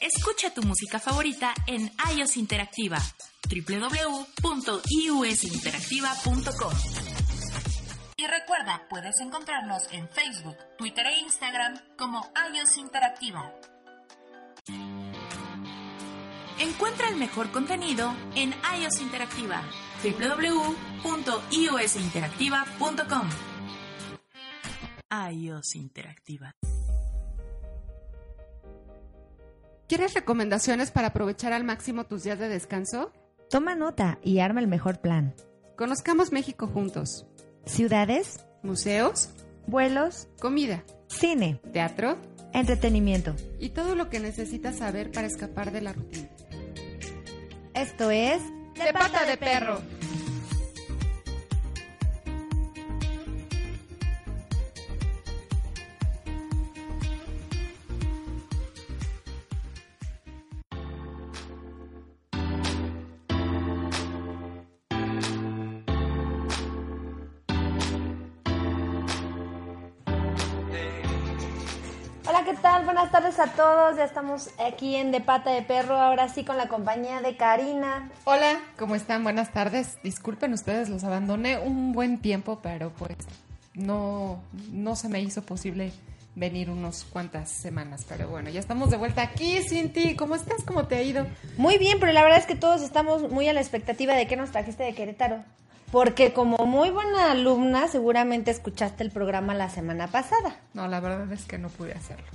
Escucha tu música favorita en iOS Interactiva www.iusinteractiva.com. Y recuerda, puedes encontrarnos en Facebook, Twitter e Instagram como iOS Interactiva. Encuentra el mejor contenido en iOS Interactiva www.iosinteractiva.com. iOS Interactiva. ¿Quieres recomendaciones para aprovechar al máximo tus días de descanso? Toma nota y arma el mejor plan. Conozcamos México juntos. Ciudades, Museos, vuelos, comida, cine, teatro entretenimiento. y todo lo que necesitas saber para escapar de la rutina. Esto es De pata de perro. Tardes a todos. Ya estamos aquí en De Pata de Perro, ahora sí con la compañía de Karina. Hola, ¿cómo están? Buenas tardes. Disculpen ustedes, los abandoné un buen tiempo, pero pues no, no se me hizo posible venir unos cuantas semanas. Pero bueno, ya estamos de vuelta aquí, Cinti. ¿Cómo estás? ¿Cómo te ha ido? Muy bien, pero la verdad es que todos estamos muy a la expectativa de qué nos trajiste de Querétaro. Porque como muy buena alumna, seguramente escuchaste el programa la semana pasada. No, la verdad es que no pude hacerlo.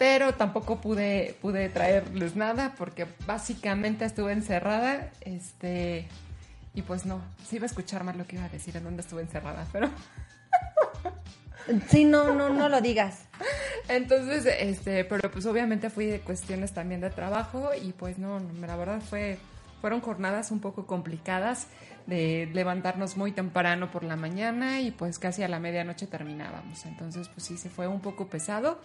Pero tampoco pude, pude traerles nada porque básicamente estuve encerrada. Este. Y pues no, sí iba a escuchar más lo que iba a decir en dónde estuve encerrada, pero. Sí, no, no, no lo digas. Entonces, este, pero pues obviamente fui de cuestiones también de trabajo y pues no, la verdad fue, fueron jornadas un poco complicadas de levantarnos muy temprano por la mañana y pues casi a la medianoche terminábamos. Entonces, pues sí, se fue un poco pesado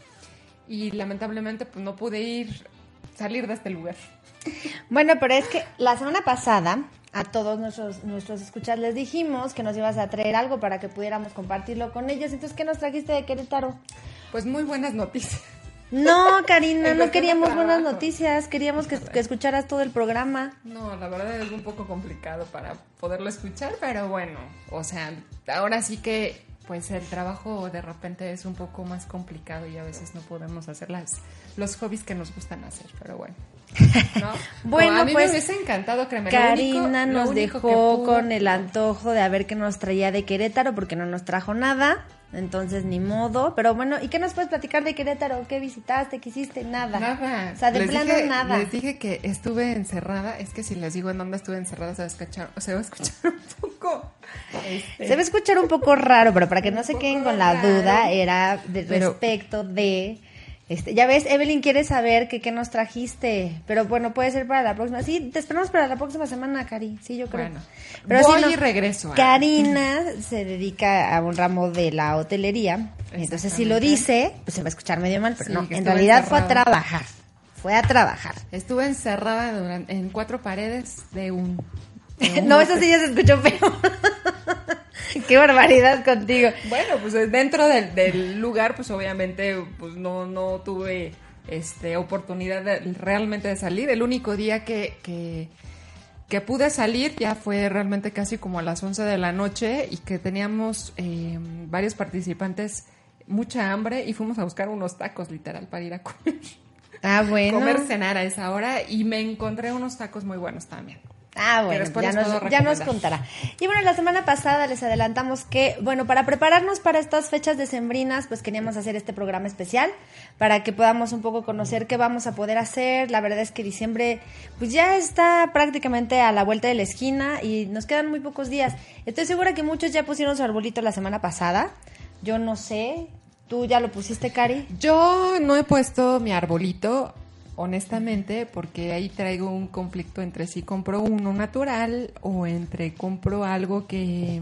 y lamentablemente pues no pude ir, salir de este lugar. Bueno, pero es que la semana pasada a todos nuestros, nuestros escuchas les dijimos que nos ibas a traer algo para que pudiéramos compartirlo con ellos. Entonces, ¿qué nos trajiste de Querétaro? Pues muy buenas noticias. No, Karina, no queríamos buenas noticias, queríamos que, que escucharas todo el programa. No, la verdad es un poco complicado para poderlo escuchar, pero bueno, o sea, ahora sí que pues el trabajo de repente es un poco más complicado y a veces no podemos hacer las, los hobbies que nos gustan hacer, pero bueno. ¿No? Bueno, No, a mí pues, me hubiese encantado, Karina único- nos dejó con el antojo de a ver qué nos traía de Querétaro porque no nos trajo nada. Entonces, ni modo. Pero bueno, ¿y qué nos puedes platicar de Querétaro? ¿Qué visitaste? ¿Qué hiciste? Nada. Nada. O sea, de Les plano dije- nada. Les dije que estuve encerrada. Es que si les digo en dónde estuve encerrada, se va a escuchar, se va a escuchar un poco. este, Se va a escuchar un poco raro, pero para que no se queden con la duda, era de respecto de... Este, ya ves, Evelyn quiere saber que qué nos trajiste, pero bueno, puede ser para la próxima. Sí, te esperamos para la próxima semana, Cari. Sí, yo creo. Bueno, voy y regreso, ah. Karina se dedica a un ramo de la hotelería, entonces si lo dice, pues se va a escuchar medio mal, pero Sí, no, en realidad fue a trabajar. Fue a trabajar. Estuve encerrada durante- en cuatro paredes de un. de un no, eso sí ya se escuchó feo. Qué barbaridad contigo. Bueno, pues dentro del, del lugar, pues obviamente, pues no, no tuve este oportunidad de, realmente de salir. El único día que, que, que pude salir ya fue realmente casi como a las 11 de la noche y que teníamos eh, varios participantes mucha hambre y fuimos a buscar unos tacos literal para ir a comer. Ah, bueno. Comer, cenar a esa hora y me encontré unos tacos muy buenos también. Ah, bueno, ya nos, ya contará. Y bueno, la semana pasada les adelantamos que, bueno, para prepararnos para estas fechas decembrinas, pues queríamos hacer este programa especial para que podamos un poco conocer qué vamos a poder hacer. La verdad es que diciembre, pues ya está prácticamente a la vuelta de la esquina y nos quedan muy pocos días. Estoy segura que muchos ya pusieron su arbolito la semana pasada. Yo no sé. ¿Tú ya lo pusiste, Cari? Yo no he puesto mi arbolito, honestamente, porque ahí traigo un conflicto entre si compro uno natural o entre compro algo que,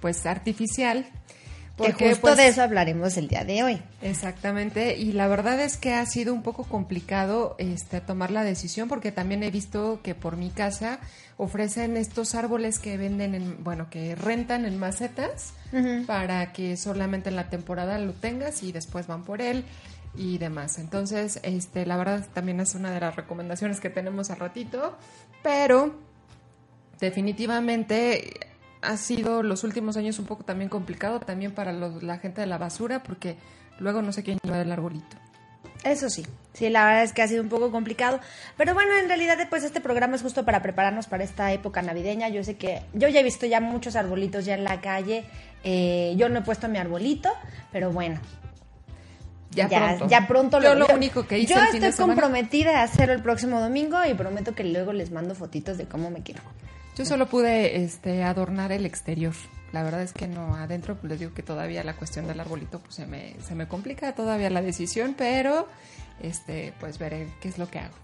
pues, artificial. que Porque, justo pues, de eso hablaremos el día de hoy. Exactamente, y la verdad es que ha sido un poco complicado este tomar la decisión porque también he visto que por mi casa ofrecen estos árboles que venden en, bueno, que rentan en macetas para que solamente en la temporada lo tengas y después van por él. Y demás. Entonces, este, la verdad también es una de las recomendaciones que tenemos al ratito, pero definitivamente ha sido los últimos años un poco también complicado también para los- la gente de la basura porque luego no sé quién lleva el arbolito. Eso sí, sí, la verdad es que ha sido un poco complicado. Pero bueno, en realidad pues este programa es justo para prepararnos para esta época navideña. Yo sé que yo ya he visto ya muchos arbolitos ya en la calle. Eh, yo no he puesto mi arbolito, pero bueno. Ya, pronto. ya pronto Yo lo único que hice Yo el fin de estoy comprometida a hacerlo el próximo domingo y prometo que luego les mando fotitos de cómo me quiero. Yo solo pude este, adornar el exterior. La verdad es que no, adentro pues, les digo que todavía la cuestión del arbolito pues se me, se me complica todavía la decisión, pero este pues veré qué es lo que hago.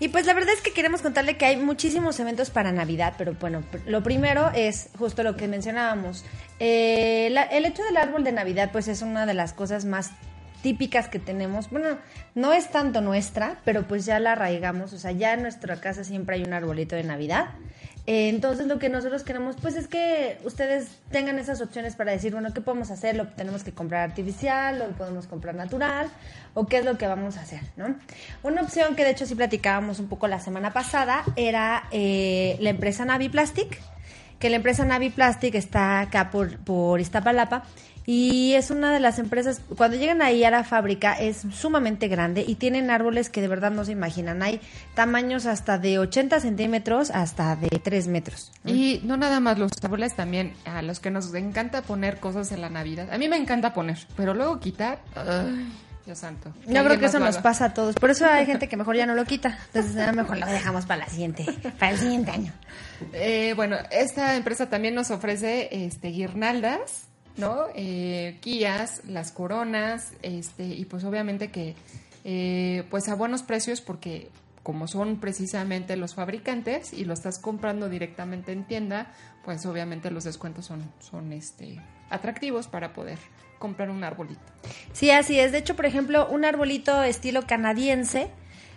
Y pues la verdad es que queremos contarle que hay muchísimos eventos para Navidad, pero bueno, lo primero es justo lo que mencionábamos. Eh, la- el hecho del árbol de Navidad pues es una de las cosas más típicas que tenemos. Bueno, no es tanto nuestra, pero pues ya la arraigamos, o sea, ya en nuestra casa siempre hay un arbolito de Navidad. Eh, entonces lo que nosotros queremos pues es que ustedes tengan esas opciones para decir, bueno, ¿qué podemos hacer? ¿Lo tenemos que comprar artificial? ¿Lo podemos comprar natural? ¿O qué es lo que vamos a hacer? ¿no? Una opción que de hecho sí platicábamos un poco la semana pasada era eh, la empresa Navi Plastic, que la empresa Navi Plastic está acá por, por Iztapalapa y es una de las empresas, cuando llegan ahí a la fábrica es sumamente grande y tienen árboles que de verdad no se imaginan. Hay tamaños hasta de 80 centímetros hasta de 3 metros. Y no nada más los árboles, también a los que nos encanta poner cosas en la Navidad. A mí me encanta poner, pero luego quitar, ay, Dios santo. Yo creo que eso nos pasa a todos. Por eso hay gente que mejor ya no lo quita. Entonces a lo mejor lo dejamos para la siguiente, para el siguiente año. Eh, bueno, esta empresa también nos ofrece este, guirnaldas, ¿no? Eh, guías, las coronas, este, y pues obviamente que, eh, pues a buenos precios porque como son precisamente los fabricantes y lo estás comprando directamente en tienda, pues obviamente los descuentos son, son este, atractivos para poder comprar un arbolito. Sí, así es. De hecho, por ejemplo, un arbolito estilo canadiense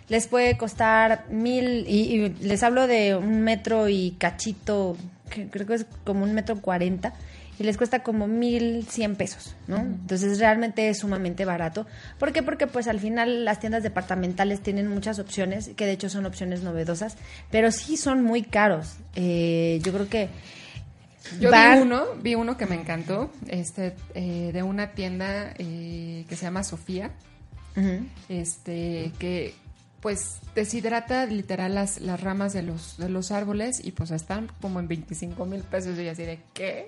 les puede costar mil, y, y les hablo de un metro y cachito, que creo que es como un metro cuarenta, y les cuesta como mil cien pesos, ¿no? Entonces realmente es sumamente barato. ¿Por qué? Porque pues al final las tiendas departamentales tienen muchas opciones, que de hecho son opciones novedosas, pero sí son muy caros. Eh, yo creo que... Yo vi uno, vi uno que me encantó, este, eh, de una tienda eh, que se llama Sofía, este, que pues deshidrata literal las, las ramas de los, de los árboles y pues están como en 25 mil pesos y así de ¿qué?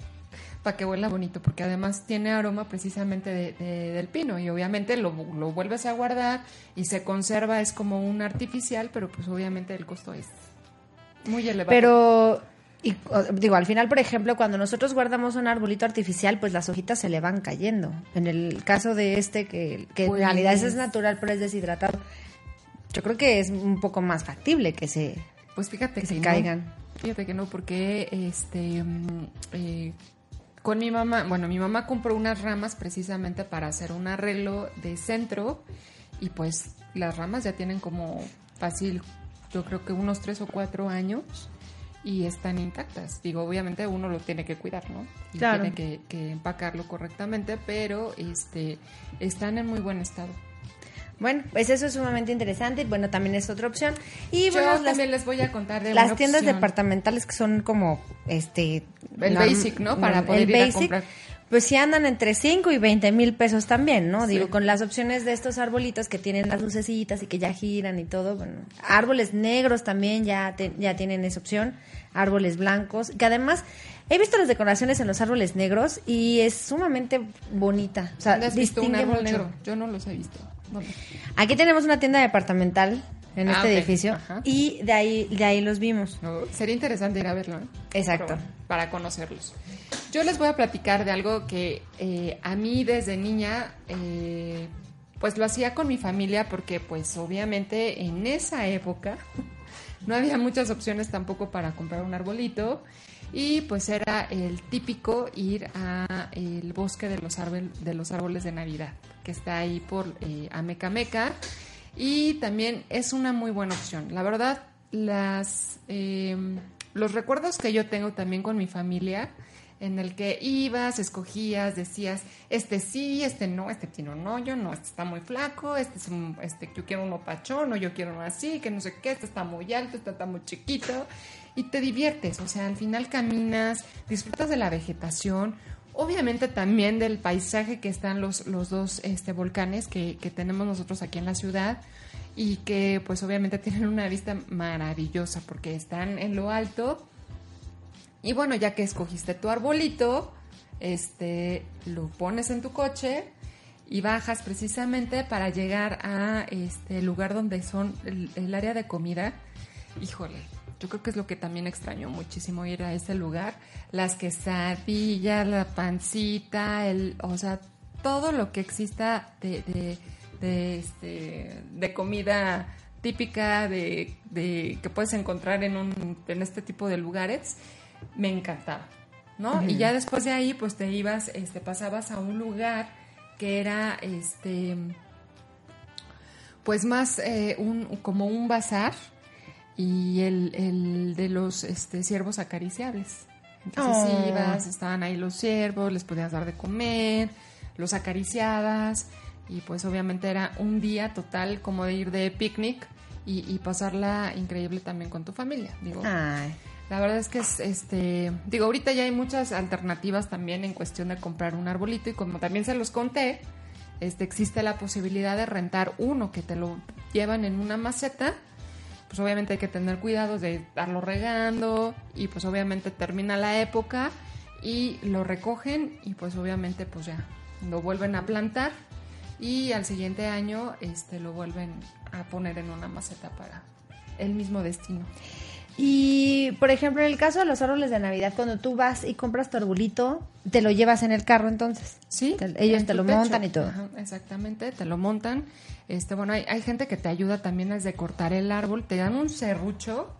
Para que huela bonito, porque además tiene aroma precisamente de- de- del pino y obviamente lo, lo vuelves a guardar y se conserva, es como un artificial, pero pues obviamente el costo es muy elevado. Pero, y, digo, al final, por ejemplo, cuando nosotros guardamos un arbolito artificial, pues las hojitas se le van cayendo. En el caso de este, que, que Pues- en realidad es natural, pero es deshidratado, yo creo que es un poco más factible que se... Pues fíjate que que, se no. caigan. Fíjate que no, porque este mm, eh, con mi mamá, bueno, mi mamá compró unas ramas precisamente para hacer un arreglo de centro y pues las ramas ya tienen como fácil, yo creo que unos tres o cuatro años y están intactas. Digo, obviamente uno lo tiene que cuidar, ¿no? Y Claro. tiene que, que empacarlo correctamente, pero este están en muy buen estado. Bueno, pues eso es sumamente interesante. Bueno, también es otra opción. Y Yo bueno, las, también les voy a contar de las tiendas opción. departamentales que son como este El basic, ¿no? Para poder a comprar. Pues sí andan entre 5 y 20 mil pesos también, ¿no? Sí. Digo, con las opciones de estos arbolitos que tienen las lucecitas y que ya giran y todo, bueno. Árboles negros también ya, te- ya tienen esa opción. Árboles blancos, que además he visto las decoraciones en los árboles negros y es sumamente bonita. O sea, ¿Dónde has visto un árbol mucho. negro? Yo no los he visto. Aquí tenemos una tienda departamental en Ah, este edificio Ajá. y de ahí, de ahí los vimos. No, sería interesante ir a verlo, ¿no? Exacto. Para conocerlos. Yo les voy a platicar de algo que eh, a mí desde niña, eh, pues lo hacía con mi familia porque pues obviamente en esa época no había muchas opciones tampoco para comprar un arbolito y pues era el típico ir a el bosque de los, árbol- de los árboles de Navidad, que está ahí por eh, Amecameca y también es una muy buena opción. La verdad, las, eh, los recuerdos que yo tengo también con mi familia en el que ibas, escogías, decías, este sí, este no, este tiene un hoyo, no, este está muy flaco, este es un, este, yo quiero uno pachón, o yo quiero uno así, que no sé qué, este está muy alto, este está muy chiquito, y te diviertes, o sea, al final caminas, disfrutas de la vegetación, obviamente también del paisaje que están los, los dos este, volcanes que, que tenemos nosotros aquí en la ciudad, y que pues obviamente tienen una vista maravillosa porque están en lo alto y bueno, ya que escogiste tu arbolito, este, lo pones en tu coche y bajas precisamente para llegar a este lugar donde son el, área de comida. Híjole, yo creo que es lo que también extraño muchísimo ir a ese lugar. Las quesadillas, la pancita, el, o sea, todo lo que exista de, de, de, este, de comida típica de, de, que puedes encontrar en, un, en este tipo de lugares me encantaba, ¿no? Y ya después de ahí, pues te ibas, este, pasabas a un lugar que era, este, pues más eh, un, como un bazar y el, el de los este, ciervos acariciables. Entonces oh. ibas, estaban ahí los ciervos, les podías dar de comer, los acariciabas y pues obviamente era un día total como de ir de picnic y, y pasarla increíble también con tu familia. Digo, Ay. La verdad es que es, este, digo, ahorita ya hay muchas alternativas también en cuestión de comprar un arbolito y como también se los conté, este, existe la posibilidad de rentar uno que te lo llevan en una maceta, pues obviamente hay que tener cuidado de estarlo regando y pues obviamente termina la época y lo recogen y pues obviamente pues ya lo vuelven a plantar y al siguiente año este lo vuelven a poner en una maceta para el mismo destino. Y, por ejemplo, en el caso de los árboles de Navidad, cuando tú vas y compras tu arbolito, te lo llevas en el carro entonces. Sí. ellos te lo montan y todo. exactamente, te lo montan. Este, bueno, hay, hay gente que te ayuda también desde cortar el árbol, te dan un serrucho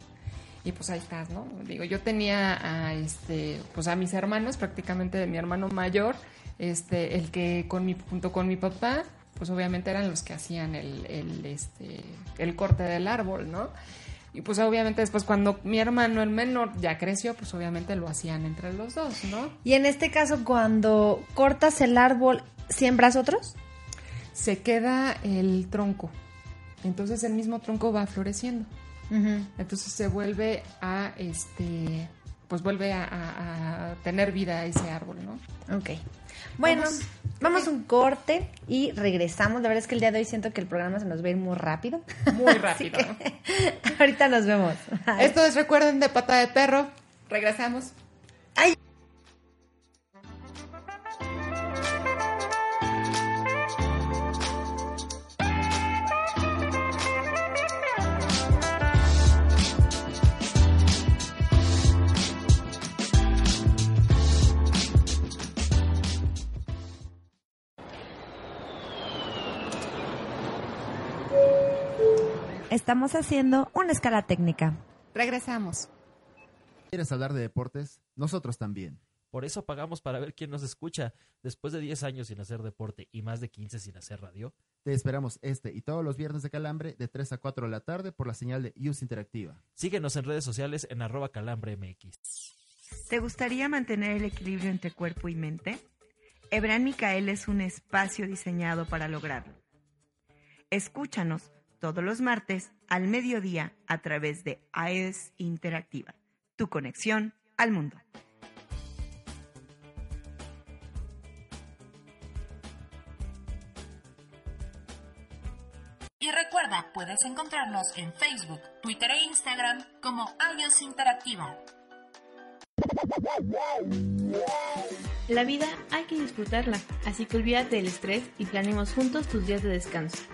y pues ahí estás, ¿no? Digo, yo tenía a este, pues a mis hermanos, prácticamente mi hermano mayor, este, el que con mi, junto con mi papá, pues obviamente eran los que hacían el, el, este, el corte del árbol, ¿no? Y pues obviamente después cuando mi hermano, el menor, ya creció, pues obviamente lo hacían entre los dos, ¿no? Y en este caso, cuando cortas el árbol, ¿siembras otros? Se queda el tronco. Entonces el mismo tronco va floreciendo. Entonces se vuelve a, este, pues vuelve a, a, tener vida ese árbol, ¿no? Ok. Bueno, vamos, a un corte y regresamos. La verdad es que el día de hoy siento que el programa se nos va a ir muy rápido. Muy rápido. ahorita nos vemos. Esto es Recuerden de Pata de Perro. Regresamos. Estamos haciendo una escala técnica. Regresamos. ¿Quieres hablar de deportes? Nosotros también. Por eso pagamos para ver quién nos escucha. Después de 10 años sin hacer deporte y más de 15 sin hacer radio. Te esperamos este y todos los viernes de Calambre de 3 a 4 de la tarde por la señal de Use Interactiva. Síguenos en redes sociales en arroba calambremx. ¿Te gustaría mantener el equilibrio entre cuerpo y mente? Ebran Micael es un espacio diseñado para lograrlo. Escúchanos todos los martes al mediodía a través de AES Interactiva, tu conexión al mundo. Y recuerda, puedes encontrarnos en Facebook, Twitter e Instagram como iOS Interactiva. La vida hay que disfrutarla, así que olvídate del estrés y planeemos juntos tus días de descanso.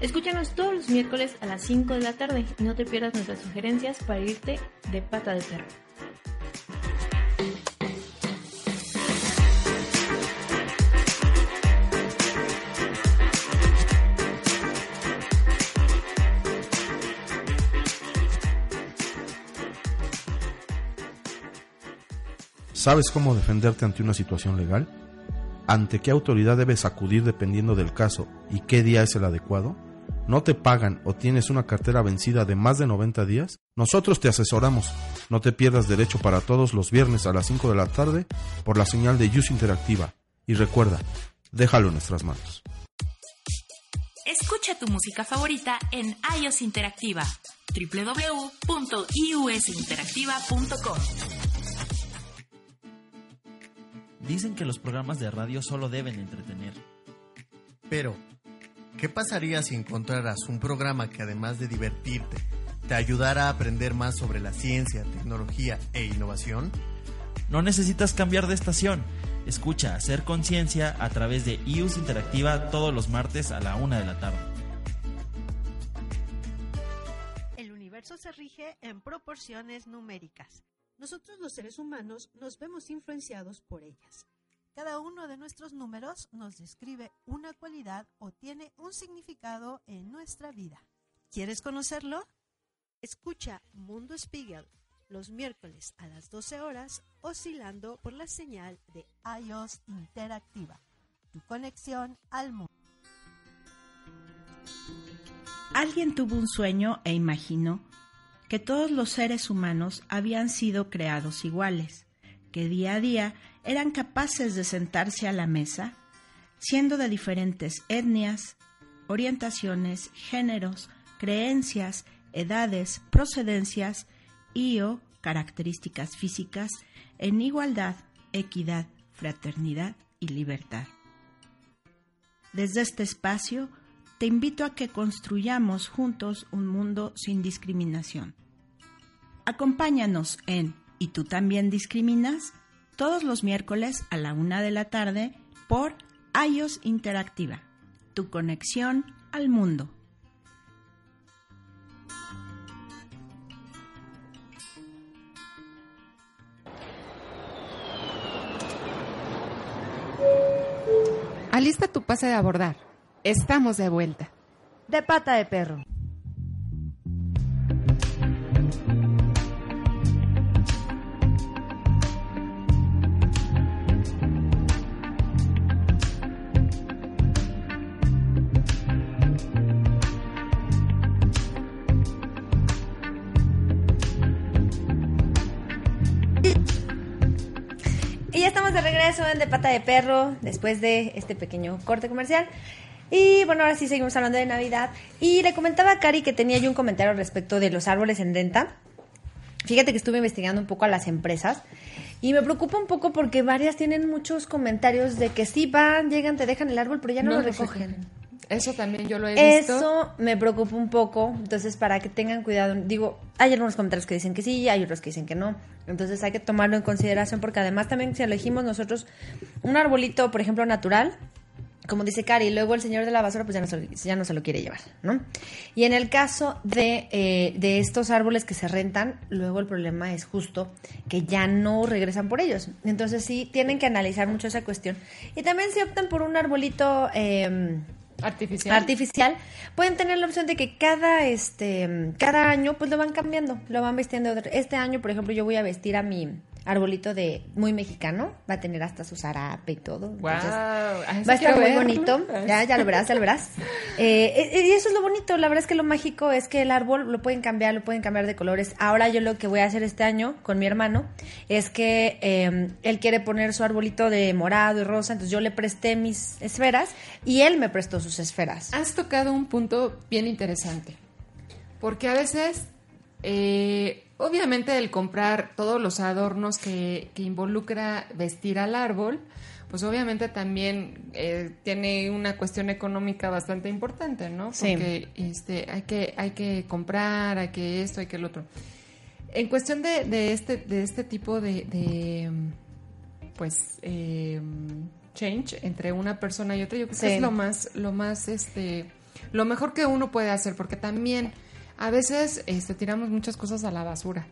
Escúchanos todos los miércoles a las 5 de la tarde y no te pierdas nuestras sugerencias para irte de pata de perro. ¿Sabes cómo defenderte ante una situación legal? ¿Ante qué autoridad debes acudir dependiendo del caso y qué día es el adecuado? No te pagan o tienes una cartera vencida de más de 90 días, nosotros te asesoramos. No te pierdas Derecho para Todos los viernes a las 5 de la tarde por la señal de Use Interactiva. Y recuerda, déjalo en nuestras manos. Escucha tu música favorita en iOS Interactiva www.iusinteractiva.com Dicen que los programas de radio solo deben entretener. Pero, ¿qué pasaría si encontraras un programa que además de divertirte, te ayudara a aprender más sobre la ciencia, tecnología e innovación? No necesitas cambiar de estación. Escucha Hacer Conciencia a través de iUS Interactiva todos los martes a la una de la tarde. El universo se rige en proporciones numéricas. Nosotros los seres humanos nos vemos influenciados por ellas. Cada uno de nuestros números nos describe una cualidad o tiene un significado en nuestra vida. ¿Quieres conocerlo? Escucha Mundo Spiegel los miércoles a las 12 horas oscilando por la señal de iOS Interactiva, tu conexión al mundo. Alguien tuvo un sueño e imaginó que todos los seres humanos habían sido creados iguales, que día a día eran capaces de sentarse a la mesa, siendo de diferentes etnias, orientaciones, géneros, creencias, edades, procedencias y o características físicas en igualdad, equidad, fraternidad y libertad. Desde este espacio, te invito a que construyamos juntos un mundo sin discriminación. Acompáñanos en ¿Y tú también discriminas? Todos los miércoles a la una de la tarde por iOS Interactiva, tu conexión al mundo. Alista tu pase de abordar. Estamos de vuelta. De pata de perro. De en De Pata de Perro, después de este pequeño corte comercial. Y bueno, ahora sí seguimos hablando de Navidad. Y le comentaba a Cari que tenía yo un comentario respecto de los árboles en renta. Fíjate que estuve investigando un poco a las empresas y me preocupa un poco porque varias tienen muchos comentarios de que sí van, llegan, te dejan el árbol, pero ya no, lo recogen. Eso también yo lo he visto. Eso me preocupa un poco, entonces para que tengan cuidado, digo, hay algunos comentarios que dicen que sí, hay otros que dicen que no, entonces hay que tomarlo en consideración porque además también si elegimos nosotros un arbolito, por ejemplo, natural, como dice Cari, luego el señor de la basura pues ya no se, ya no se lo quiere llevar, ¿no? Y en el caso de, eh, de estos árboles que se rentan, luego el problema es justo que ya no regresan por ellos. Entonces sí, tienen que analizar mucho esa cuestión. Y también si optan por un arbolito... Eh, artificial. artificial, pueden tener la opción de que cada este cada año pues lo van cambiando, lo van otro- Este año, por ejemplo, yo voy a vestir a mi arbolito de muy mexicano, va a tener hasta su zarape y todo. Entonces, ah, va a estar muy bonito. Ya, ya lo verás, ya lo verás. Eh, eh, y eso es lo bonito, la verdad es que lo mágico es que el árbol lo pueden cambiar, lo pueden cambiar de colores. Ahora yo lo que voy a hacer este año con mi hermano es que eh, él quiere poner su arbolito de morado y rosa, entonces yo le presté mis esferas y él me prestó sus esferas. Has tocado un punto bien interesante. Porque a veces, eh, obviamente, el comprar todos los adornos que, que involucra vestir al árbol, pues obviamente también eh, tiene una cuestión económica bastante importante, ¿no? Sí. Porque este, hay, que, hay que comprar, hay que esto, hay que el otro. En cuestión de, de este, de este tipo de, de, pues, eh, change entre una persona y otra, yo creo que Sí. es lo más, lo más, este, lo mejor que uno puede hacer, porque también a veces este, tiramos muchas cosas a la basura.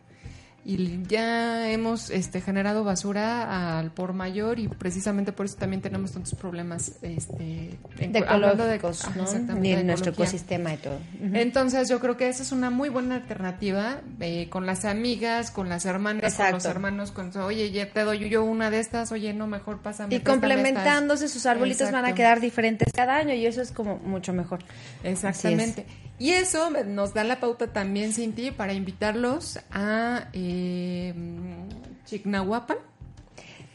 Y ya hemos este, generado basura al por mayor y precisamente por eso también tenemos tantos problemas este, en- De hablando de- ¿no? Y de en nuestro ecosistema y todo. Entonces yo creo que esa es una muy buena alternativa eh, con las amigas, con las hermanas, con los hermanos, con oye, ya te doy yo una de estas, oye, no, mejor pásame. Y complementándose estas". sus arbolitos van a quedar diferentes cada año y eso es como mucho mejor. Exactamente. Y eso me- nos da la pauta también, Cinti, para invitarlos a eh, Chignahuapan.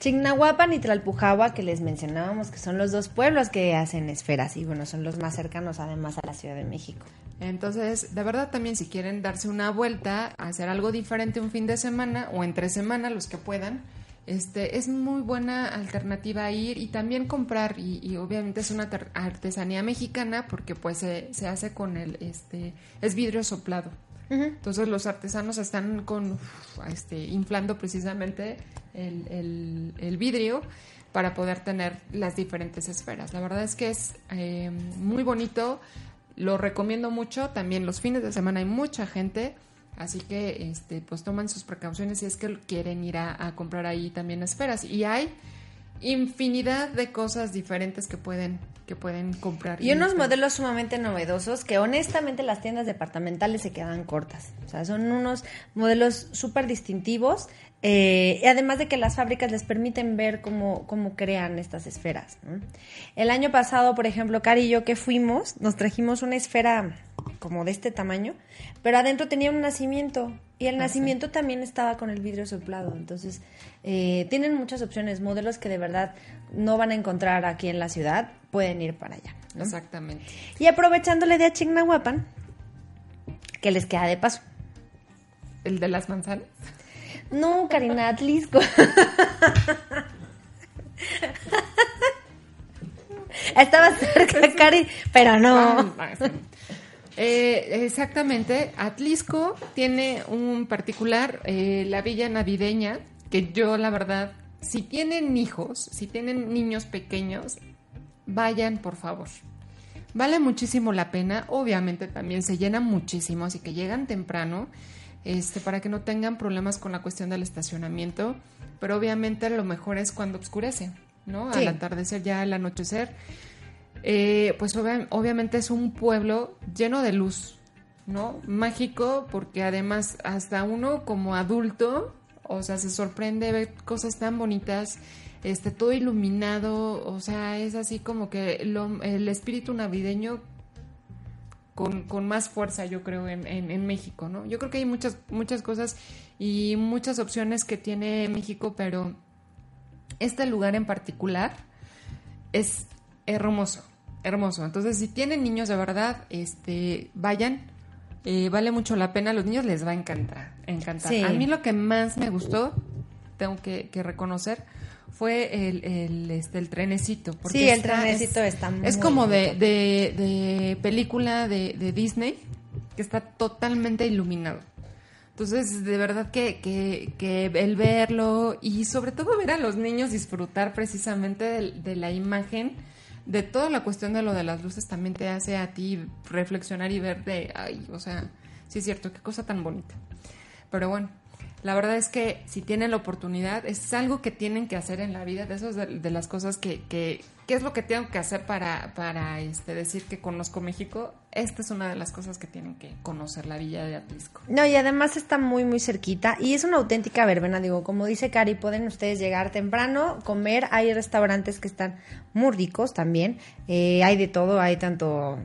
Chignahuapan y Tlalpujahua, que les mencionábamos que son los dos pueblos que hacen esferas y bueno, son los más cercanos además a la Ciudad de México. Entonces, de verdad también si quieren darse una vuelta, hacer algo diferente un fin de semana o entre semana, los que puedan, este es muy buena alternativa ir y también comprar y, y obviamente es una artesanía mexicana porque pues se, se hace con el este es vidrio soplado. Entonces los artesanos están con este inflando precisamente el, vidrio para poder tener las diferentes esferas. La verdad es que es eh, muy bonito, lo recomiendo mucho. También los fines de semana hay mucha gente, así que este, pues toman sus precauciones si es que quieren ir a, a comprar ahí también esferas. Y hay infinidad de cosas diferentes que pueden que pueden comprar. Y unos modelos sumamente novedosos que honestamente las tiendas departamentales se quedan cortas. O sea, son unos modelos súper distintivos. eh, y además de que las fábricas les permiten ver cómo, cómo crean estas esferas. ¿no? El año pasado, por ejemplo, Cari y yo que fuimos, nos trajimos una esfera como de este tamaño, pero adentro tenía un nacimiento y el Ah, nacimiento también estaba con el vidrio soplado. Entonces, eh, tienen muchas opciones, modelos que de verdad no van a encontrar aquí en la ciudad, pueden ir para allá. ¿no? Exactamente. Y aprovechándole de a Chignahuapan, que les queda de paso. ¿El de las manzanas? No, Karina, Atlisco. Estaba cerca, Cari, pero no. Ah. Eh, exactamente. Atlisco tiene un particular, eh, la villa navideña, que yo la verdad, si tienen hijos, si tienen niños pequeños, vayan por favor. Vale muchísimo la pena. Obviamente también se llena muchísimo, así que llegan temprano, este, para que no tengan problemas con la cuestión del estacionamiento. Pero obviamente lo mejor es cuando oscurece, ¿no? Sí. Al atardecer, ya al anochecer. Eh, pues obvia- obviamente es un pueblo lleno de luz, ¿no? Mágico, porque además hasta uno como adulto, o sea, se sorprende ver cosas tan bonitas, este, todo iluminado, o sea, es así como que lo- el espíritu navideño con, con más fuerza, yo creo, en, en- en México, ¿no? Yo creo que hay muchas, muchas cosas y muchas opciones que tiene México, pero este lugar en particular es hermoso, hermoso. Entonces, si tienen niños de verdad, este, vayan. Eh, vale mucho la pena, a los niños les va a encantar, encantar. Sí. A mí lo que más me gustó, tengo que, que reconocer, fue el, el, este, el trenecito. porque Sí, el está- trenecito es, está muy Es como de, de, de película de, de Disney, que está totalmente iluminado. Entonces, de verdad que, que, que el verlo y sobre todo ver a los niños disfrutar precisamente del- de, la imagen, de toda la cuestión de lo de las luces, también te hace a ti reflexionar y ver de, ay, o sea, sí es cierto, qué cosa tan bonita. Pero bueno, la verdad es que si tienen la oportunidad, es algo que tienen que hacer en la vida, de esas de, de las cosas que, que, ¿qué es lo que tengo que hacer para, para este, decir que conozco México? Esta es una de las cosas que tienen que conocer, la villa de Atlisco. No, y además está muy, muy cerquita y es una auténtica verbena, digo, como dice Cari, pueden ustedes llegar temprano, comer, hay restaurantes que están muy ricos también, eh, hay de todo, hay tanto,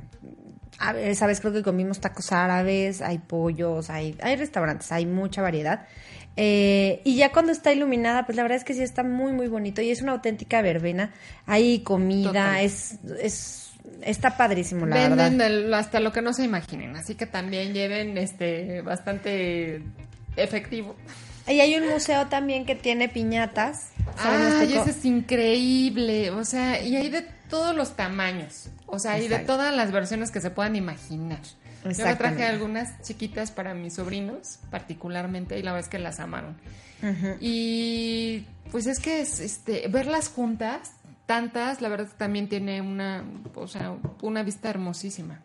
a ver, sabes, creo que comimos tacos árabes, hay pollos, hay, hay restaurantes, hay mucha variedad. Eh, y ya cuando está iluminada, pues la verdad es que sí está muy, muy bonito y es una auténtica verbena. Hay comida, Total. es, es, está padrísimo, la verdad. Venden hasta lo que no se imaginen, así que también lleven este bastante efectivo. Y hay un museo también que tiene piñatas. Ay, tocó- ese es increíble. O sea, y hay de todos los tamaños. O sea, hay de todas las versiones que se puedan imaginar. Yo me traje algunas chiquitas para mis sobrinos, particularmente, y la verdad es que las amaron. Y pues es que es, este, verlas juntas, tantas, la verdad también tiene una, o sea, una vista hermosísima.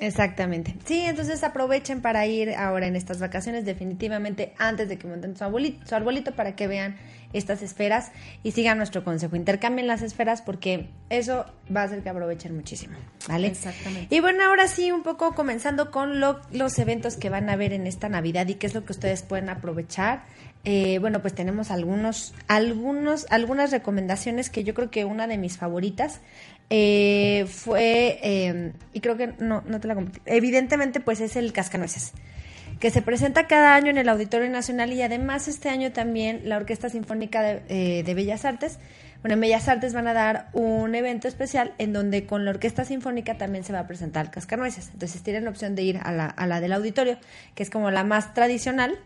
Exactamente. Sí, entonces aprovechen para ir ahora en estas vacaciones, definitivamente antes de que monten su arbolito, su arbolito para que vean estas esferas y sigan nuestro consejo. Intercambien las esferas porque eso va a hacer que aprovechen muchísimo, ¿vale? Exactamente. Y bueno, ahora sí, un poco comenzando con lo- los eventos que van a haber en esta Navidad y qué es lo que ustedes pueden aprovechar. Eh, bueno, pues tenemos algunos, algunos, algunas recomendaciones que yo creo que una de mis favoritas eh, fue, eh, y creo que no, no te la compartí, evidentemente pues es el Cascanueces, que se presenta cada año en el Auditorio Nacional y además este año también la Orquesta Sinfónica de, eh, de Bellas Artes. Bueno, en Bellas Artes van a dar un evento especial en donde con la Orquesta Sinfónica también se va a presentar el Cascanueces. Entonces tienen la opción de ir a la, a la del auditorio, que es como la más tradicional,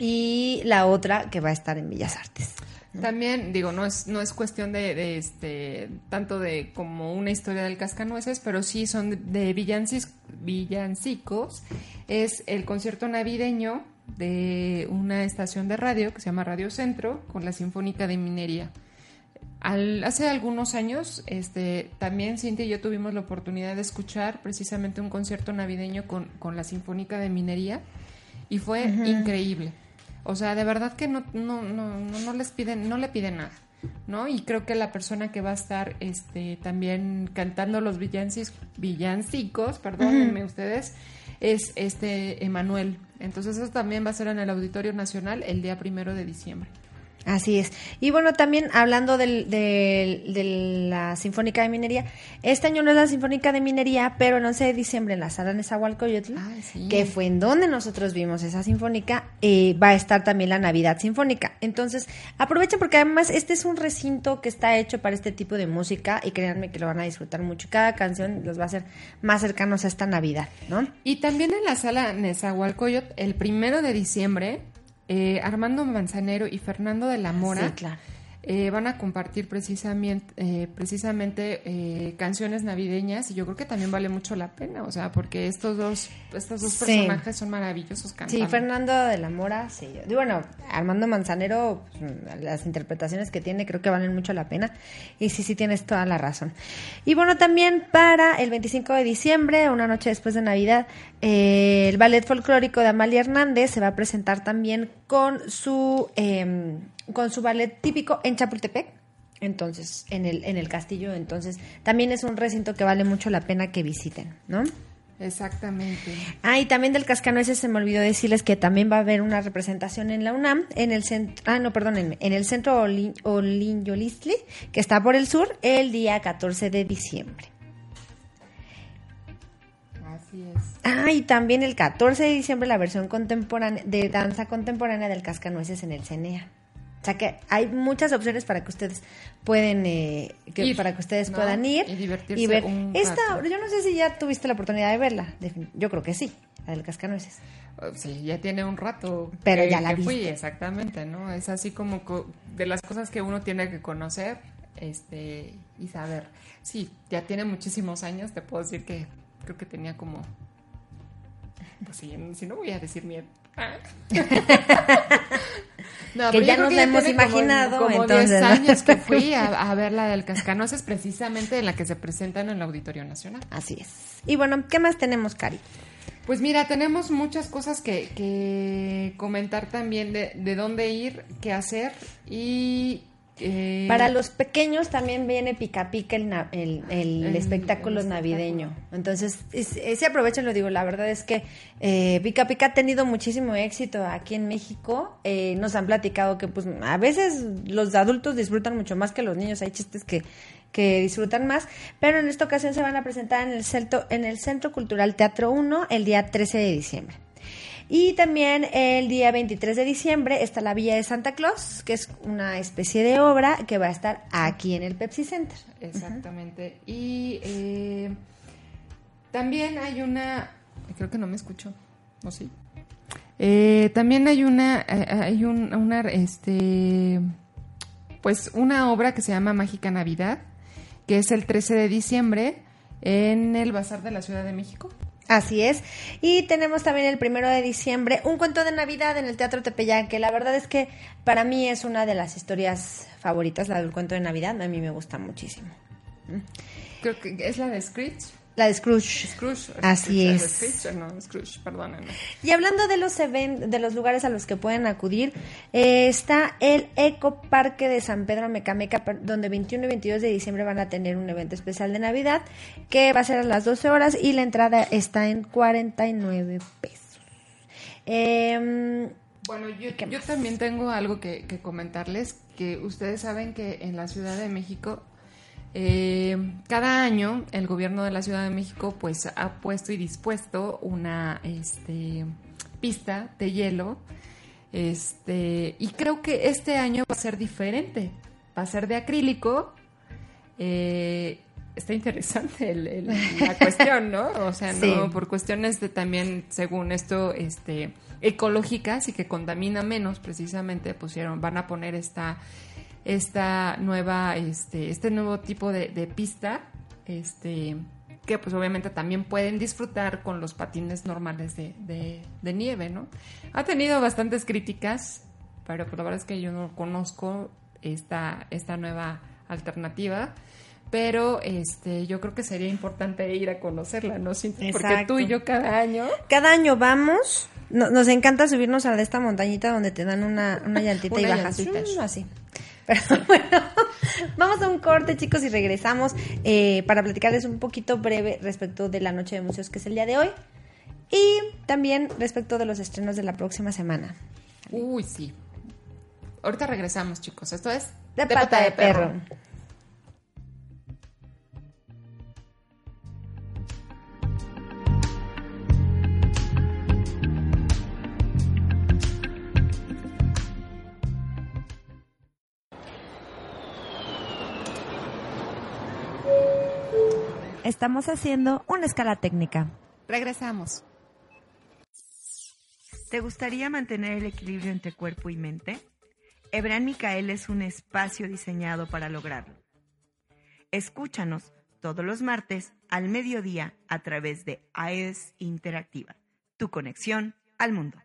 y la otra que va a estar en Bellas Artes. También, digo, no es, no es cuestión de, de, este, tanto de como una historia del cascanueces, pero sí son de villancis- villancicos. Es el concierto navideño de una estación de radio que se llama Radio Centro con la Sinfónica de Minería. Al- hace algunos años, este, también Cintia y yo tuvimos la oportunidad de escuchar precisamente un concierto navideño con, con la Sinfónica de Minería y fue increíble. O sea, de verdad que no, no, no, no, no les piden, no le piden nada, ¿no? Y creo que la persona que va a estar este, también cantando los villancis, villancicos, perdónenme ustedes, es este Emanuel. Entonces eso también va a ser en el Auditorio Nacional el día primero de diciembre. Así es. Y bueno, también hablando del, del- de la Sinfónica de Minería, este año no es la Sinfónica de Minería, pero el 11 de diciembre en la sala Nezahualcóyotl, que fue en donde nosotros vimos esa sinfónica, eh, va a estar también la Navidad Sinfónica. Entonces, aprovechen porque además este es un recinto que está hecho para este tipo de música y créanme que lo van a disfrutar mucho. Cada canción los va a hacer más cercanos a esta Navidad, ¿no? Y también en la sala Nezahualcóyotl, el primero de diciembre, eh, Armando Manzanero y Fernando de la Mora Sí, claro. Eh, van a compartir precisamente, eh, precisamente eh, canciones navideñas y yo creo que también vale mucho la pena, o sea, porque estos dos, estos dos Sí. personajes son maravillosos cantando. Sí, Fernando de la Mora, sí. Y bueno, Armando Manzanero, pues, las interpretaciones que tiene creo que valen mucho la pena. Y sí, sí, tienes toda la razón. Y bueno, también para el 25 de diciembre, una noche después de Navidad, eh, el ballet folclórico de Amalia Hernández se va a presentar también con su, eh, con su ballet típico en Chapultepec. Entonces, en el, en el castillo, entonces, también es un recinto que vale mucho la pena que visiten, ¿no? Exactamente. Ah, y también del Cascanueces se me olvidó decirles que también va a haber una representación en la UNAM, en el centro, ah, no, perdónenme, en el centro Olin- Olinyolistli, que está por el sur, el día 14 de diciembre. Así es. Ah, y también el 14 de diciembre la versión contemporánea de danza contemporánea del Cascanueces en el CENEA. O sea que hay muchas opciones para que ustedes pueden eh, que, Ir, para que ustedes ¿no? puedan ir Y divertirse ver un esta rato. yo no sé si ya tuviste la oportunidad de verla yo creo que sí la del Cascanueces Oh, Sí, ya tiene un rato. Pero que- ya la que fui, exactamente, ¿no? Es así como co- de las cosas que uno tiene que conocer este y saber. Sí, ya tiene muchísimos años, te puedo decir que creo que tenía como. Pues sí, si no voy a decir miedo. No, Que ya nos la hemos tiene como- imaginado, Como, entonces, 10 ¿no? años que fui a, a ver la del Cascanueces, precisamente en la que se presenta en el Auditorio Nacional. Así es. Y bueno, ¿qué más tenemos, Cari? Pues mira, tenemos muchas cosas que, que comentar también de, de dónde ir, qué hacer y... eh, Para los pequeños también viene Pica Pica el, na- el, el El- espectáculo navideño. Entonces, es- ese aprovechen, lo digo, la verdad es que eh, Pica Pica ha tenido muchísimo éxito aquí en México. Eh, nos han platicado que pues a veces los adultos disfrutan mucho más que los niños. Hay chistes que, que disfrutan más. Pero en esta ocasión se van a presentar en el, centro, en el Centro Cultural Teatro 1 el día 13 de diciembre. Y también el día 23 de diciembre está la Villa de Santa Claus, que es una especie de obra que va a estar aquí en el Pepsi Center. Exactamente. Y eh, también hay una... Creo que no me escucho, ¿o sí? Eh, también hay una, eh, hay un- una, este, pues una obra que se llama Mágica Navidad, que es el 13 de diciembre en el Bazar de la Ciudad de México. Así es. Y tenemos también el primero de diciembre un cuento de Navidad en el Teatro Tepeyac, que la verdad es que para mí es una de las historias favoritas, la del cuento de Navidad. A mí me gusta muchísimo. Creo que es la de Scrooge. La de Scrooge. Scrooge. Así Scrooge, es. Scrooge, no, Scrooge, perdónenme. Y hablando de los even- de los lugares a los que pueden acudir, eh, está el Eco Parque de San Pedro Mecameca, donde 21 y 22 de diciembre van a tener un evento especial de Navidad, que va a ser a las 12 horas y la entrada está en 49 pesos. Em, Bueno, yo, yo también tengo algo que, que comentarles, que ustedes saben que en la Ciudad de México Eh, cada año el gobierno de la Ciudad de México pues ha puesto y dispuesto una este, pista de hielo este, y creo que este año va a ser diferente. Va a ser de acrílico. Eh, está interesante el- el- la cuestión, ¿no? O sea, Sí. no, por cuestiones de también, según esto, este, ecológicas y que contamina menos, precisamente pusieron, van a poner esta, esta nueva, este, este nuevo tipo de, de pista, este, que pues obviamente también pueden disfrutar con los patines normales de, de- de nieve, ¿no? Ha tenido bastantes críticas, pero pues la verdad es que yo no conozco esta, esta nueva alternativa. Pero este, yo creo que sería importante ir a conocerla, ¿no? Porque Exacto. tú y yo cada año. Cada año vamos. no- nos encanta subirnos a de esta montañita donde te dan una, una llantita y bajas. así. Pero bueno, vamos a un corte, chicos, y regresamos eh, para platicarles un poquito breve respecto de la noche de museos que es el día de hoy. Y también respecto de los estrenos de la próxima semana. Uy, sí. Ahorita regresamos, chicos. Esto es De pata de perro. Estamos haciendo una escala técnica. Regresamos. ¿Te gustaría mantener el equilibrio entre cuerpo y mente? Ebran Micael es un espacio diseñado para lograrlo. Escúchanos todos los martes al mediodía a través de AES Interactiva, tu conexión al mundo.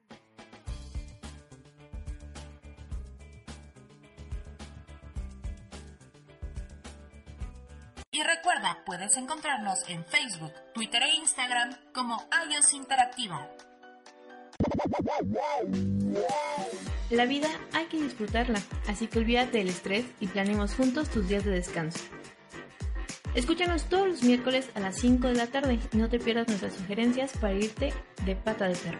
Puedes encontrarnos en Facebook, Twitter e Instagram como iOS Interactiva. La vida hay que disfrutarla, así que olvídate del estrés y planeemos juntos tus días de descanso. Escúchanos todos los miércoles a las 5 de la tarde y no te pierdas nuestras sugerencias para irte de pata de perro.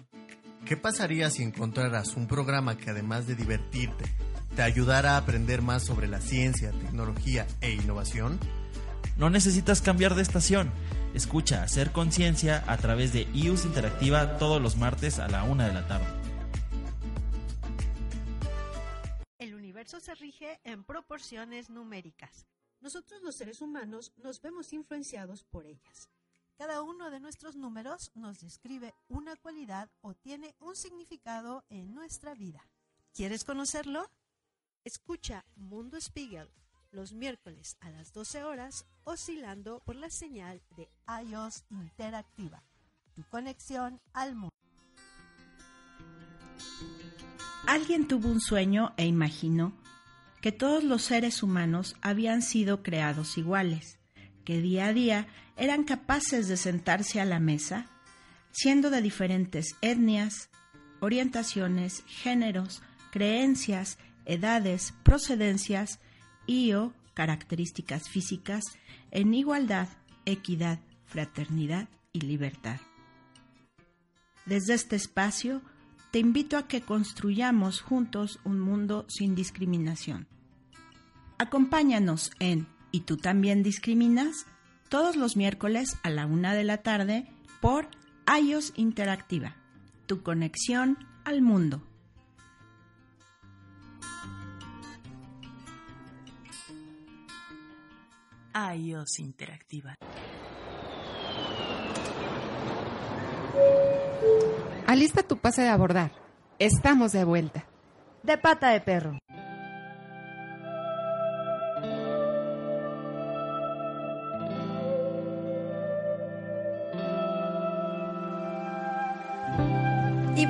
¿qué pasaría si encontraras un programa que además de divertirte, te ayudara a aprender más sobre la ciencia, tecnología e innovación? No necesitas cambiar de estación. Escucha Hacer Conciencia a través de IUS Interactiva todos los martes a la una de la tarde. El universo se rige en proporciones numéricas. Nosotros los seres humanos nos vemos influenciados por ellas. Cada uno de nuestros números nos describe una cualidad o tiene un significado en nuestra vida. ¿Quieres conocerlo? Escucha Mundo Spiegel los miércoles a las 12 horas oscilando por la señal de iOS Interactiva, tu conexión al mundo. Alguien tuvo un sueño e imaginó que todos los seres humanos habían sido creados iguales, que día a día eran capaces de sentarse a la mesa, siendo de diferentes etnias, orientaciones, géneros, creencias, edades, procedencias y o características físicas en igualdad, equidad, fraternidad y libertad. Desde este espacio, te invito a que construyamos juntos un mundo sin discriminación. Acompáñanos en ¿Y tú también discriminas? Todos los miércoles a la una de la tarde por iOS Interactiva, tu conexión al mundo. iOS Interactiva. Alista tu pase de abordar. Estamos de vuelta. De pata de perro.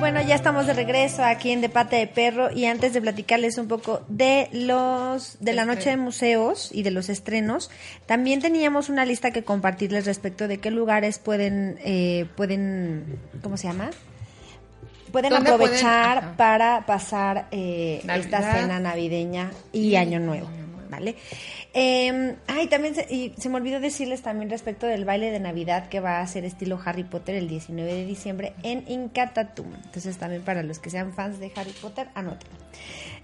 Bueno, ya estamos de regreso aquí en De Pata de Perro y antes de platicarles un poco de los de la noche de museos y de los estrenos, también teníamos una lista que compartirles respecto de qué lugares pueden eh, pueden ¿cómo se llama? Pueden ¿Dónde aprovechar pueden? Para pasar eh, esta cena navideña y, Y Año Nuevo, ¿vale? Eh, ay, también se, y se me olvidó decirles también respecto del baile de Navidad que va a ser estilo Harry Potter el 19 de diciembre en Incatatum. Entonces también para los que sean fans de Harry Potter, anoten.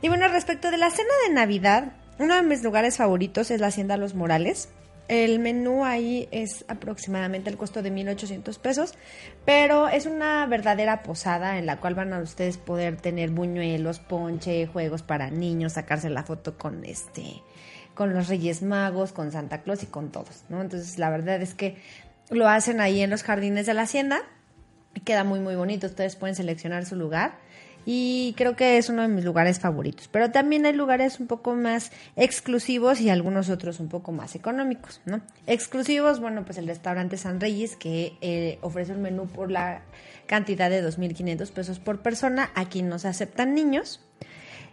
Y bueno, respecto de la cena de Navidad, uno de mis lugares favoritos es la Hacienda Los Morales. El menú ahí es aproximadamente el costo de 1.800 pesos, pero es una verdadera posada en la cual van a ustedes poder tener buñuelos, ponche, juegos para niños, sacarse la foto con este con los Reyes Magos, con Santa Claus y con todos, ¿no? Entonces, la verdad es que lo hacen ahí en los jardines de la hacienda queda muy muy bonito, ustedes pueden seleccionar su lugar y creo que es uno de mis lugares favoritos. Pero también hay lugares un poco más exclusivos y algunos otros un poco más económicos, ¿no? Exclusivos, bueno, pues el restaurante San Reyes que eh, ofrece un menú por la cantidad de 2.500 pesos por persona. Aquí no se aceptan niños.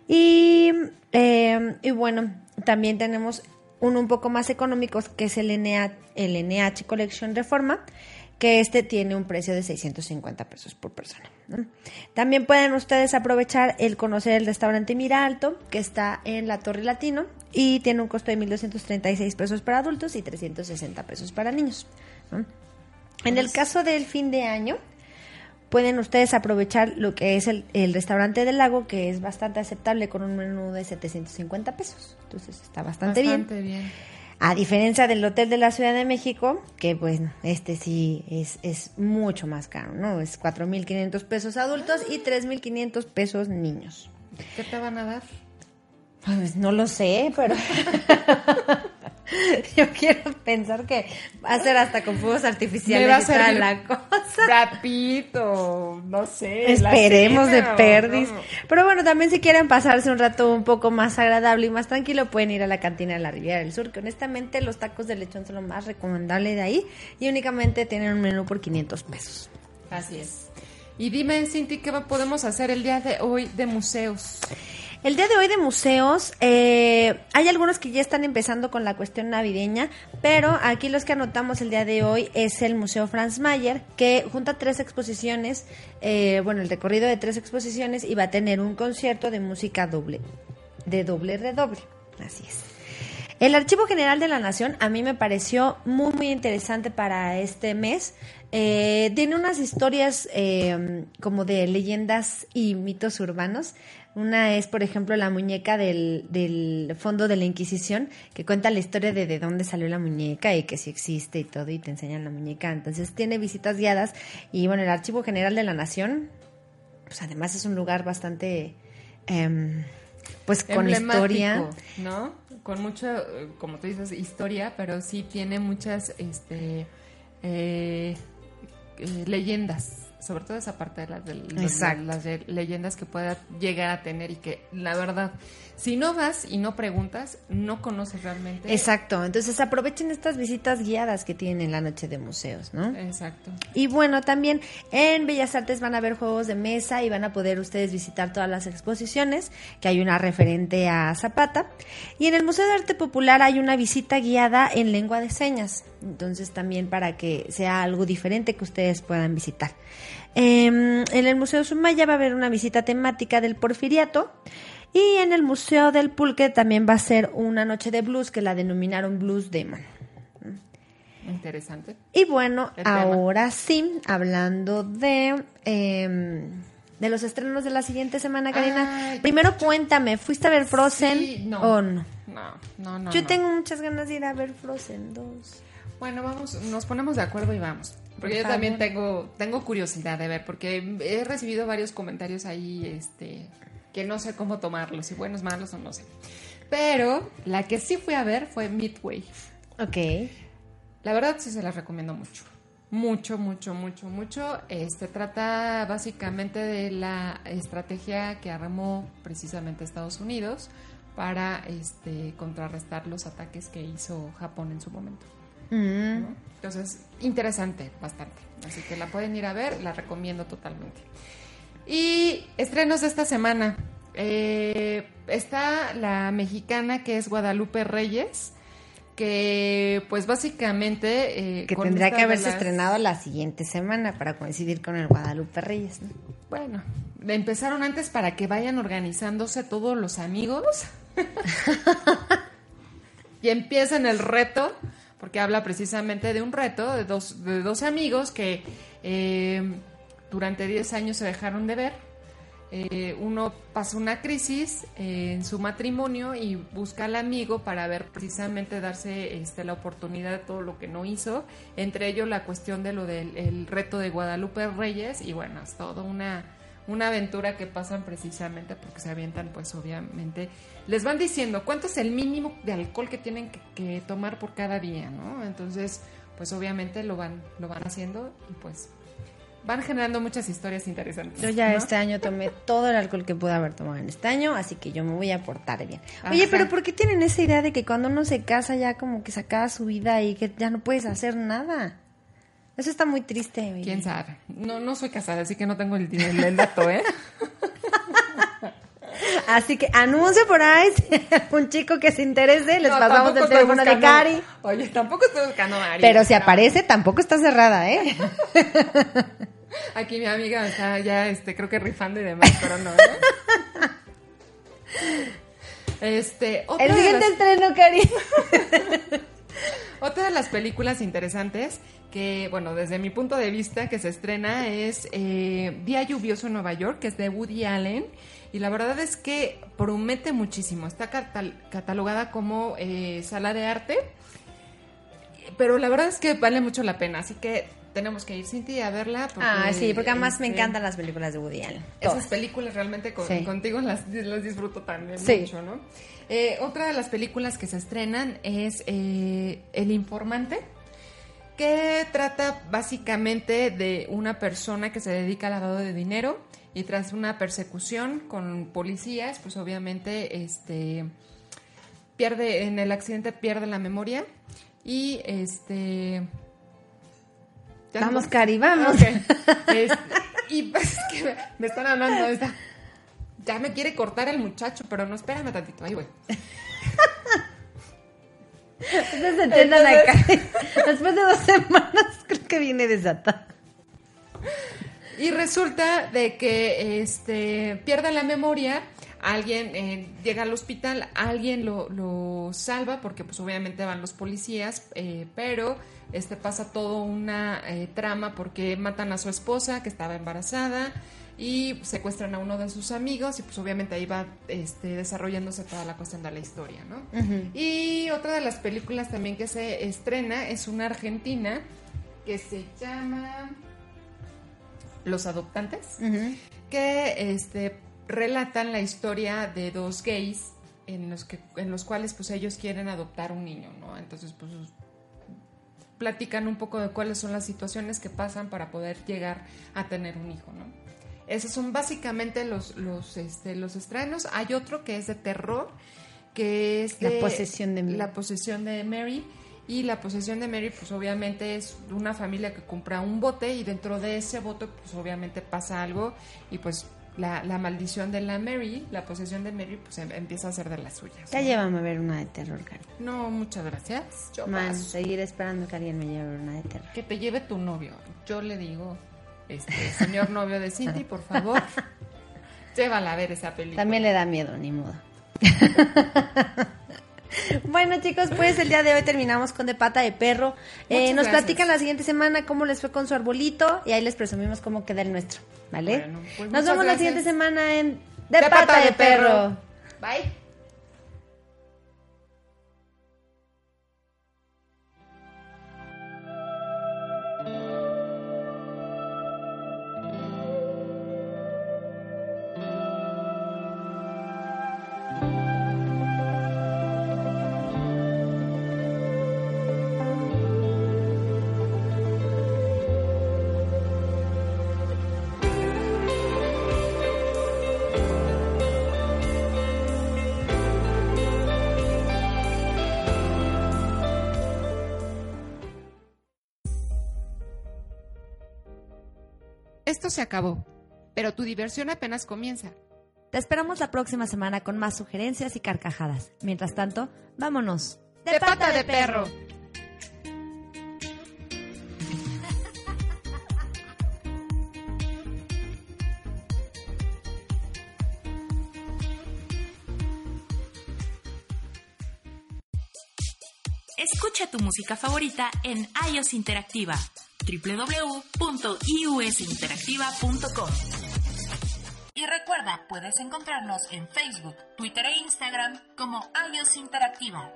Y, eh, y bueno, también tenemos uno un poco más económico que es el, NH, el NH Collection Reforma, que este tiene un precio de 650 pesos por persona. ¿no? También pueden ustedes aprovechar el conocer el restaurante Mira Alto, que está en la Torre Latino y tiene un costo de 1.236 pesos para adultos y 360 pesos para niños. ¿no? En el caso del fin de año, pueden ustedes aprovechar lo que es el, el restaurante del lago, que es bastante aceptable con un menú de 750 pesos. Entonces está bastante, Bastante bien. bien. A diferencia del hotel de la Ciudad de México, que bueno, este sí es, es mucho más caro, ¿no? Es 4.500 pesos adultos y 3.500 pesos niños. ¿Qué te van a dar? Pues no lo sé, pero yo quiero pensar que va a ser hasta con fuegos artificiales va a servir la cosa. Brad Pitt o no sé. Esperemos de cena, perdis. no. Pero bueno, también si quieren pasarse un rato un poco más agradable y más tranquilo, pueden ir a la cantina de la Riviera del Sur, que honestamente los tacos de lechón son lo más recomendable de ahí y únicamente tienen un menú por 500 pesos. Así es. Y dime, Cinti, ¿qué podemos hacer el día de hoy de museos? El día de hoy de museos, eh, hay algunos que ya están empezando con la cuestión navideña, pero aquí los que anotamos el día de hoy es el Museo Franz Mayer, que junta tres exposiciones, eh, bueno, el recorrido de tres exposiciones y va a tener un concierto de música doble, de doble redoble. Así es. El Archivo General de la Nación a mí me pareció muy, muy interesante para este mes. Eh, tiene unas historias eh, como de leyendas y mitos urbanos. Una es, por ejemplo, la muñeca del, del fondo de la Inquisición, que cuenta la historia de de dónde salió la muñeca y que si existe y todo, y te enseñan la muñeca. Entonces tiene visitas guiadas. Y bueno, el Archivo General de la Nación, pues además es un lugar bastante, em, pues con historia. ¿no? Con mucha, como tú dices, historia, pero sí tiene muchas este, eh, eh, leyendas, sobre todo esa parte de las, de, las leyendas que pueda llegar a tener y que la verdad, si no vas y no preguntas, no conoces realmente. Exacto, entonces aprovechen estas visitas guiadas que tienen en la noche de museos, ¿no? Exacto. Y bueno, también en Bellas Artes van a haber juegos de mesa y van a poder ustedes visitar todas las exposiciones, que hay una referente a Zapata. Y en el Museo de Arte Popular hay una visita guiada en lengua de señas, entonces también para que sea algo diferente que ustedes puedan visitar. Em, en el Museo Sumaya va a haber una visita temática del Porfiriato. Y en el Museo del Pulque también va a ser una noche de blues que la denominaron Blues Demon. Interesante. Y bueno, El tema. ahora sí, hablando de, eh, de los estrenos de la siguiente semana, Karina. Ay. Primero cuéntame, ¿fuiste a ver Frozen Sí, no. o no? No, no, no. Yo no. tengo muchas ganas de ir a ver Frozen 2. Bueno, vamos, nos ponemos de acuerdo y vamos. Porque Por yo también tengo, tengo curiosidad de ver, porque he recibido varios comentarios ahí, este, que no sé cómo tomarlos, si buenos, malos o no sé. Pero la que sí fui a ver fue Midway. Ok. La verdad sí se las recomiendo mucho. Mucho, mucho, mucho, mucho. Este trata básicamente de la estrategia que armó precisamente Estados Unidos para este contrarrestar los ataques que hizo Japón en su momento. Mm. ¿no? Entonces, interesante, bastante. Así que la pueden ir a ver, la recomiendo totalmente. Y estrenos de esta semana. Eh, está la mexicana que es Guadalupe Reyes, que pues básicamente... eh, Que tendría que haberse las- estrenado la siguiente semana para coincidir con el Guadalupe Reyes. ¿no? Bueno, empezaron antes para que vayan organizándose todos los amigos. y empiezan el reto, porque habla precisamente de un reto de dos, de dos amigos que eh, durante 10 años se dejaron de ver. Eh, uno pasa una crisis eh, en su matrimonio y busca al amigo para ver precisamente darse este, la oportunidad de todo lo que no hizo, entre ellos la cuestión de lo del el reto de Guadalupe Reyes y bueno, es toda una, una aventura que pasan precisamente porque se avientan pues obviamente, les van diciendo cuánto es el mínimo de alcohol que tienen que, que tomar por cada día, ¿no? Entonces pues obviamente lo van, lo van haciendo y pues van generando muchas historias interesantes. Yo ya ¿no? este año tomé todo el alcohol que pude haber tomado en este año, así que yo me voy a portar bien. Oye, Ajá. pero ¿por qué tienen esa idea de que cuando uno se casa ya como que se acaba su vida y que ya no puedes hacer nada? Eso está muy triste. oye. ¿Quién sabe? No, no soy casada, así que no tengo el, el, el dato, ¿eh? Así que anuncio por ahí algún chico que se interese, les No, pasamos el teléfono de Cari. Oye, tampoco estoy buscando a. Pero si No. aparece, tampoco está cerrada, ¿eh? Aquí mi amiga me está ya, este, creo que rifando y demás, pero no, ¿eh? Este, otra El siguiente estreno, Cari. Otra de las películas interesantes que, bueno, desde mi punto de vista, que se estrena es eh, Día Lluvioso en Nueva York, que es de Woody Allen. Y la verdad es que promete muchísimo. Está catal- catalogada como eh, sala de arte. Pero la verdad es que vale mucho la pena. Así que tenemos que ir, Cinti, a verla. porque, Ah, sí, porque además me este, encantan las películas de Woody Allen. esas películas realmente con- Sí. contigo las, las disfruto también Sí. mucho, ¿no? Eh, otra de las películas que se estrenan es eh, El Informante, que trata básicamente de una persona que se dedica al lavado de dinero y tras una persecución con policías, pues obviamente este pierde en el accidente pierde la memoria y este ¿Ya Vamos? Cari, vamos. Este, y pues es que me, me están hablando de esta. Ya me quiere cortar el muchacho, pero no, espérame tantito, ahí voy. Entonces entiendan acá. Después de dos semanas, creo que viene desatada. Y resulta de que este pierde la memoria, alguien eh, llega al hospital, alguien lo, lo salva, porque pues obviamente van los policías, eh, pero este pasa todo una eh, trama porque matan a su esposa que estaba embarazada y secuestran a uno de sus amigos y pues obviamente ahí va este, desarrollándose toda la cuestión de la historia, ¿no? Y otra de las películas también que se estrena es una argentina que se llama Los Adoptantes, que este, relatan la historia de dos gays en los, que, en los cuales pues ellos quieren adoptar un niño, ¿no? Entonces pues platican un poco de cuáles son las situaciones que pasan para poder llegar a tener un hijo, ¿no? Esos son básicamente los, los, este, los estrenos. Hay otro que es de terror, que es La posesión de Mary. La posesión de Mary. Y la posesión de Mary, pues obviamente es una familia que compra un bote y dentro de ese bote, pues obviamente pasa algo y pues la, la maldición de la Mary, la posesión de Mary, pues em- empieza a ser de las suyas. Ya ¿no? llévame a ver una de terror, Cari. No, muchas gracias. Yo paso. seguir esperando que alguien me lleve una de terror. Que te lleve tu novio. Yo le digo, este, señor novio de Cindy, por favor, llévala a ver esa película. También le da miedo, ni modo. Bueno chicos, pues el día de hoy terminamos con De Pata de Perro. Eh, nos gracias. platican la siguiente semana cómo les fue con su arbolito y ahí les presumimos cómo queda el nuestro, ¿vale? Bueno, pues nos vemos la siguiente semana en De, Pata, de, Perro. Bye. Esto se acabó. pero tu diversión apenas comienza. Te esperamos la próxima semana con más sugerencias y carcajadas. Mientras tanto, vámonos. De pata de perro. Escucha tu música favorita en iOS Interactiva www.iusinteractiva.com Y recuerda, puedes encontrarnos en Facebook, Twitter e Instagram como iOS Interactiva.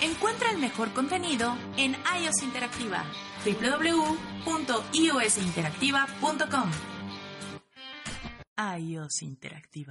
Encuentra el mejor contenido en iOS Interactiva www.iosinteractiva.com iOS Interactiva.